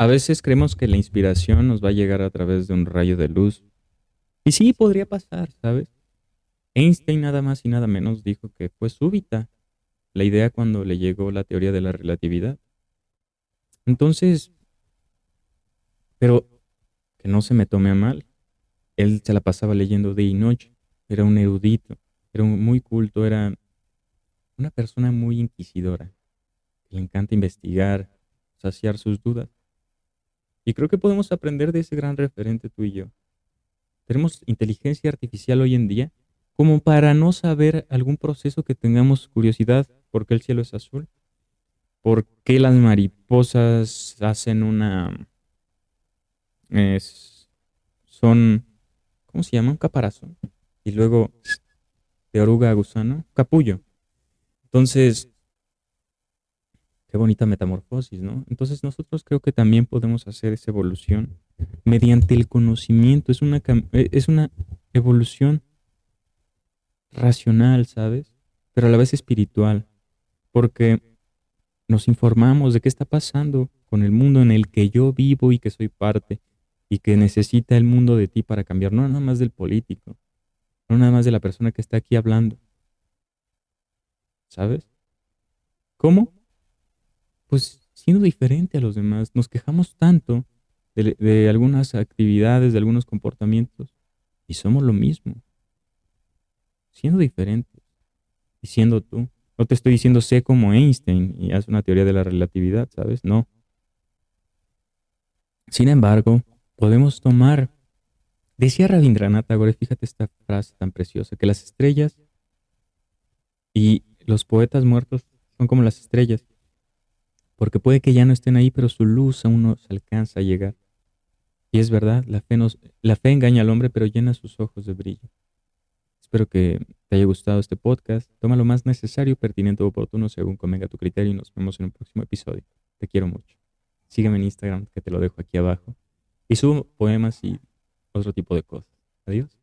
A veces creemos que la inspiración nos va a llegar a través de un rayo de luz. Y sí, podría pasar, ¿sabes? Einstein nada más y nada menos dijo que fue súbita la idea cuando le llegó la teoría de la relatividad. Entonces, pero que no se me tome a mal, él se la pasaba leyendo día y noche, era un erudito, era muy culto, era una persona muy inquisidora, le encanta investigar, saciar sus dudas. Y creo que podemos aprender de ese gran referente tú y yo. Tenemos inteligencia artificial hoy en día como para no saber algún proceso que tengamos curiosidad, por qué el cielo es azul, por qué las mariposas hacen una... son... ¿Cómo se llama? Un caparazón. Y luego de oruga a gusano, capullo. Entonces, qué bonita metamorfosis, ¿no? Entonces nosotros creo que también podemos hacer esa evolución mediante el conocimiento. Es una, eh, es una evolución racional, ¿sabes? Pero a la vez espiritual, porque nos informamos de qué está pasando con el mundo en el que yo vivo y que soy parte y que necesita el mundo de ti para cambiar, no nada más del político, no nada más de la persona que está aquí hablando, ¿Sabes? ¿Cómo? Pues siendo diferente a los demás. Nos quejamos tanto de, algunas actividades, de algunos comportamientos, y somos lo mismo. Siendo diferentes. Y siendo tú. No te estoy diciendo sé como Einstein y haz una teoría de la relatividad, ¿sabes? No. Sin embargo, podemos tomar, decía Rabindranath Tagore, fíjate esta frase tan preciosa, que las estrellas y los poetas muertos son como las estrellas, porque puede que ya no estén ahí, pero su luz aún nos alcanza a llegar. Y es verdad, la fe, nos, la fe engaña al hombre, pero llena sus ojos de brillo. Espero que te haya gustado este podcast. Toma lo más necesario, pertinente o oportuno según convenga tu criterio y nos vemos en un próximo episodio. Te quiero mucho. Sígueme en Instagram, que te lo dejo aquí abajo. Y subo poemas y otro tipo de cosas. Adiós.